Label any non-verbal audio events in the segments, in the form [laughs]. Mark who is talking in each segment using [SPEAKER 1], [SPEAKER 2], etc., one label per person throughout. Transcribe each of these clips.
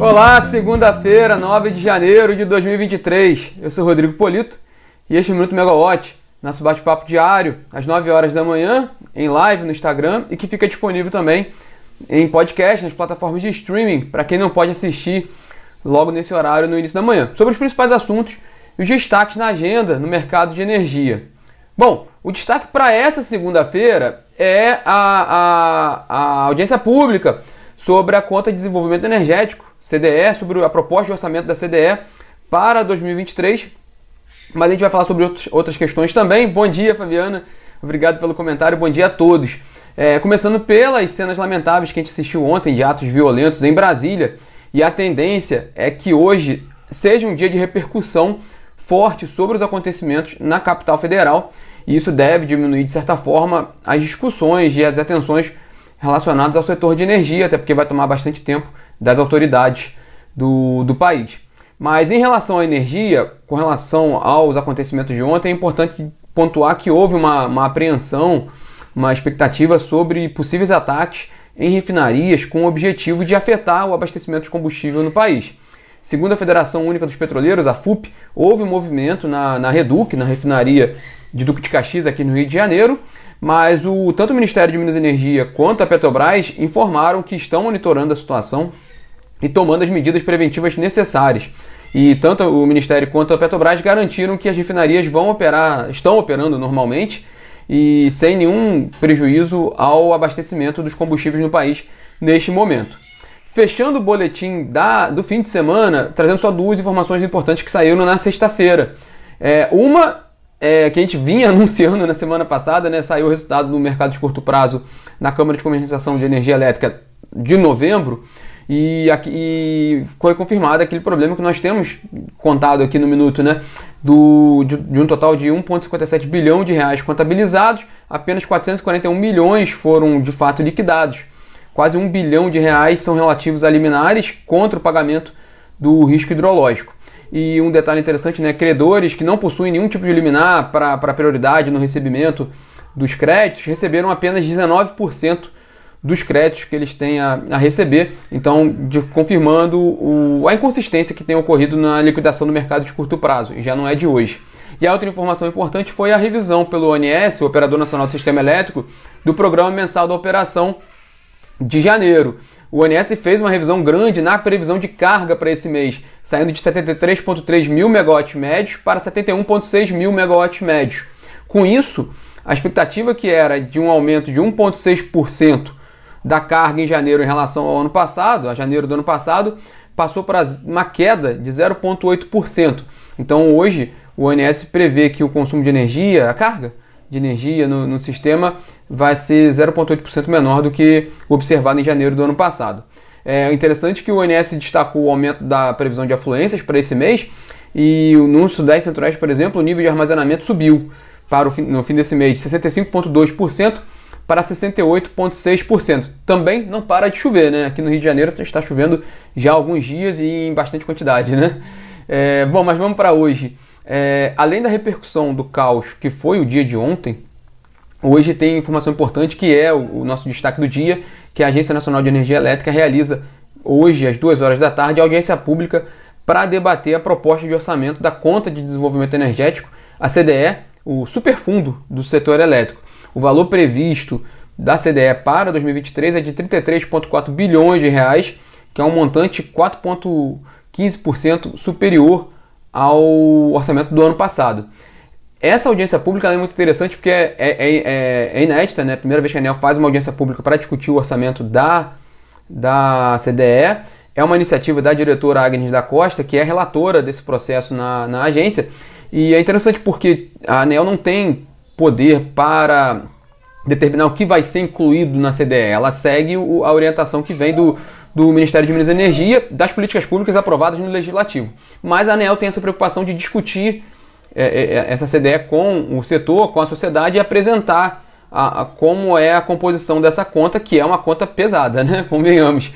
[SPEAKER 1] Olá, segunda-feira, 9 de janeiro de 2023. Eu sou Rodrigo Polito e este é o Minuto Megawatt, nosso bate-papo diário, às 9 horas da manhã, em live no Instagram e que fica disponível também em podcast, nas plataformas de streaming, para quem não pode assistir logo nesse horário no início da manhã, sobre os principais assuntos e os destaques na agenda no mercado de energia. Bom, o destaque para essa segunda-feira é a, a, a audiência pública sobre a conta de desenvolvimento energético, CDE, sobre a proposta de orçamento da CDE para 2023. Mas a gente vai falar sobre outras questões também. Bom dia, Fabiana. Obrigado pelo comentário. Bom dia a todos. É, começando pelas cenas lamentáveis que a gente assistiu ontem de atos violentos em Brasília. E a tendência é que hoje seja um dia de repercussão forte sobre os acontecimentos na capital federal. E isso deve diminuir, de certa forma, as discussões e as atenções relacionadas ao setor de energia, até porque vai tomar bastante tempo das autoridades do, do país. Mas em relação à energia, com relação aos acontecimentos de ontem, é importante pontuar que houve uma, uma apreensão, uma expectativa sobre possíveis ataques em refinarias com o objetivo de afetar o abastecimento de combustível no país. Segundo a Federação Única dos Petroleiros, a FUP, houve um movimento na, na Reduc, na refinaria de Duque de Caxias, aqui no Rio de Janeiro, mas o, tanto o Ministério de Minas e Energia quanto a Petrobras informaram que estão monitorando a situação e tomando as medidas preventivas necessárias. E tanto o Ministério quanto a Petrobras garantiram que as refinarias vão operar, estão operando normalmente e sem nenhum prejuízo ao abastecimento dos combustíveis no país neste momento. Fechando o boletim da, do fim de semana, trazendo só duas informações importantes que saíram na sexta-feira. É, uma é, que a gente vinha [laughs] anunciando na semana passada, né, saiu o resultado do mercado de curto prazo na Câmara de Comercialização de Energia Elétrica de novembro e, aqui, e foi confirmado aquele problema que nós temos contado aqui no minuto, né, do, de, de um total de 1,57 bilhão de reais contabilizados, apenas 441 milhões foram de fato liquidados. Quase um bilhão de reais são relativos a liminares contra o pagamento do risco hidrológico. E um detalhe interessante, né? Credores que não possuem nenhum tipo de liminar para prioridade no recebimento dos créditos receberam apenas 19% dos créditos que eles têm a, a receber, então de, confirmando o, a inconsistência que tem ocorrido na liquidação do mercado de curto prazo, e já não é de hoje. E a outra informação importante foi a revisão pelo ONS, o Operador Nacional do Sistema Elétrico, do Programa Mensal da Operação de janeiro o ONS fez uma revisão grande na previsão de carga para esse mês, saindo de 73,3 mil megawatts médios para 71,6 mil megawatts médios. Com isso, a expectativa que era de um aumento de 1,6% da carga em janeiro em relação ao ano passado, a janeiro do ano passado, passou para uma queda de 0,8%. Então hoje o ONS prevê que o consumo de energia, a carga de energia no, no sistema, vai ser 0,8% menor do que o observado em janeiro do ano passado. É interessante que o ONS destacou o aumento da previsão de afluências para esse mês e no Sudeste Centro-Oeste, por exemplo, o nível de armazenamento subiu para o fim, no fim desse mês de 65,2% para 68,6%. Também não para de chover, né? Aqui no Rio de Janeiro está chovendo já há alguns dias e em bastante quantidade, né? É, bom, mas vamos para hoje. É, além da repercussão do caos que foi o dia de ontem, Hoje tem informação importante que é o, nosso destaque do dia, que a Agência Nacional de Energia Elétrica realiza hoje, às 2 horas da tarde, audiência pública para debater a proposta de orçamento da Conta de Desenvolvimento Energético, a CDE, o superfundo do setor elétrico. O valor previsto da CDE para 2023 é de 33,4 bilhões de reais, que é um montante 4,15% superior ao orçamento do ano passado. Essa audiência pública é muito interessante porque é, é, é, é inédita, né? Primeira vez que a ANEL faz uma audiência pública para discutir o orçamento da, da CDE. É uma iniciativa da diretora Agnes da Costa, que é relatora desse processo na, na agência. E é interessante porque a ANEL não tem poder para determinar o que vai ser incluído na CDE. Ela segue a orientação que vem do, do Ministério de Minas e Energia, das políticas públicas aprovadas no Legislativo. Mas a ANEL tem essa preocupação de discutir é, é, é, essa CDE com o setor, com a sociedade e apresentar a, a, como é a composição dessa conta, que é uma conta pesada, [laughs] né? Convenhamos.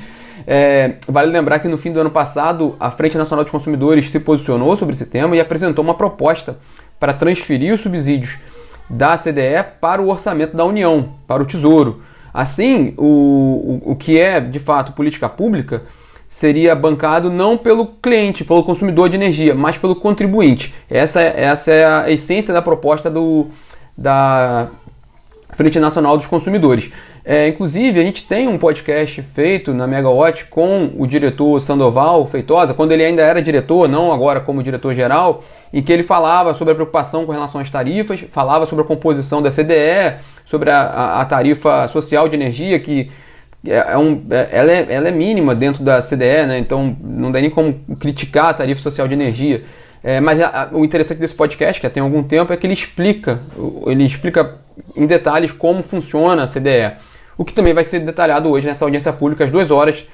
[SPEAKER 1] É, vale lembrar que no fim do ano passado a Frente Nacional dos Consumidores se posicionou sobre esse tema e apresentou uma proposta para transferir os subsídios da CDE para o orçamento da União, para o Tesouro. Assim, o, o, o que é de fato política pública seria bancado não pelo cliente, pelo consumidor de energia, mas pelo contribuinte. Essa, essa é a essência da proposta do, da Frente Nacional dos Consumidores. É, inclusive, a gente tem um podcast feito na Megawatt com o diretor Sandoval Feitosa, quando ele ainda era diretor, não agora como diretor-geral, em que ele falava sobre a preocupação com relação às tarifas, falava sobre a composição da CDE, sobre a, a, tarifa social de energia, que é, é um, é, ela, é, ela é mínima dentro da CDE, né? então não dá nem como criticar a tarifa social de energia. É, mas a, o interessante desse podcast, que já tem algum tempo, é que ele explica, ele explica em detalhes como funciona a CDE. O que também vai ser detalhado hoje nessa audiência pública às duas horas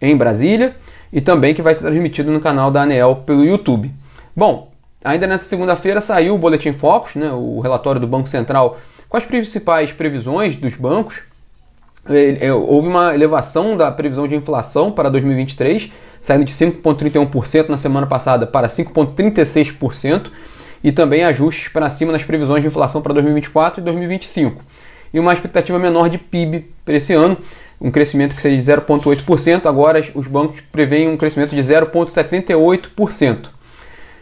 [SPEAKER 1] em Brasília e também que vai ser transmitido no canal da ANEEL pelo YouTube. Bom, ainda nessa segunda-feira saiu o Boletim Focus, né, o relatório do Banco Central com as principais previsões dos bancos é, é, houve uma elevação da previsão de inflação para 2023, saindo de 5,31% na semana passada para 5,36%, e também ajustes para cima nas previsões de inflação para 2024 e 2025. E uma expectativa menor de PIB para esse ano, um crescimento que seria de 0,8%, agora os bancos preveem um crescimento de 0,78%.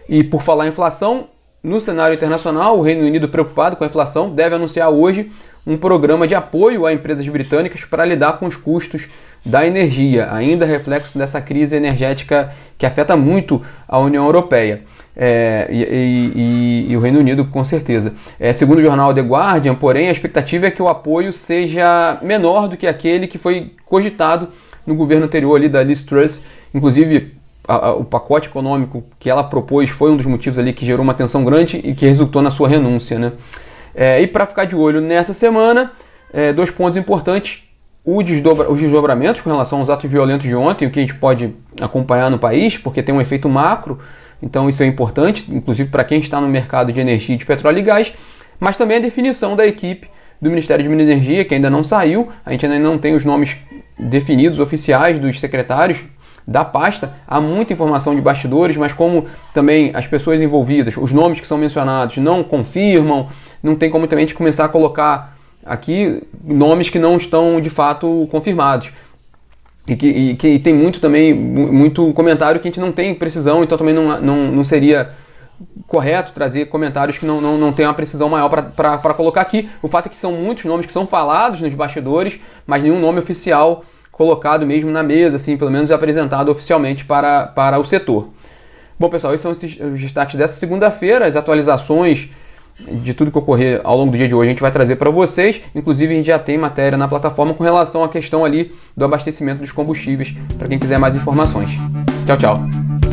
[SPEAKER 1] E por falar em inflação, no cenário internacional, o Reino Unido, preocupado com a inflação, deve anunciar hoje um programa de apoio a empresas britânicas para lidar com os custos da energia, ainda reflexo dessa crise energética que afeta muito a União Europeia. É, e, e, e, o Reino Unido, com certeza. É, segundo o jornal The Guardian, porém, a expectativa é que o apoio seja menor do que aquele que foi cogitado no governo anterior ali da Liz Truss. Inclusive, a, a, o pacote econômico que ela propôs foi um dos motivos ali que gerou uma tensão grande e que resultou na sua renúncia. Né? É, e para ficar de olho nessa semana, é, dois pontos importantes. Desdobra, os desdobramentos com relação aos atos violentos de ontem, o que a gente pode acompanhar no país, porque tem um efeito macro, então isso é importante, inclusive para quem está no mercado de energia de petróleo e gás, mas também a definição da equipe do Ministério de Minas e Energia, que ainda não saiu, a gente ainda não tem os nomes definidos oficiais dos secretários da pasta, há muita informação de bastidores, mas como também as pessoas envolvidas, os nomes que são mencionados não confirmam, não tem como também a gente começar a colocar aqui nomes que não estão de fato confirmados. E que, e que e tem muito também, muito comentário que a gente não tem precisão, então também não, não, não seria correto trazer comentários que não, não, não tem uma precisão maior para colocar aqui. O fato é que são muitos nomes que são falados nos bastidores, mas nenhum nome oficial colocado mesmo na mesa, assim, pelo menos apresentado oficialmente para, para o setor. Bom, pessoal, esses são os destaques dessa segunda-feira, as atualizações de tudo que ocorrer ao longo do dia de hoje a gente vai trazer para vocês. Inclusive a gente já tem matéria na plataforma com relação à questão ali do abastecimento dos combustíveis para quem quiser mais informações. Tchau, tchau.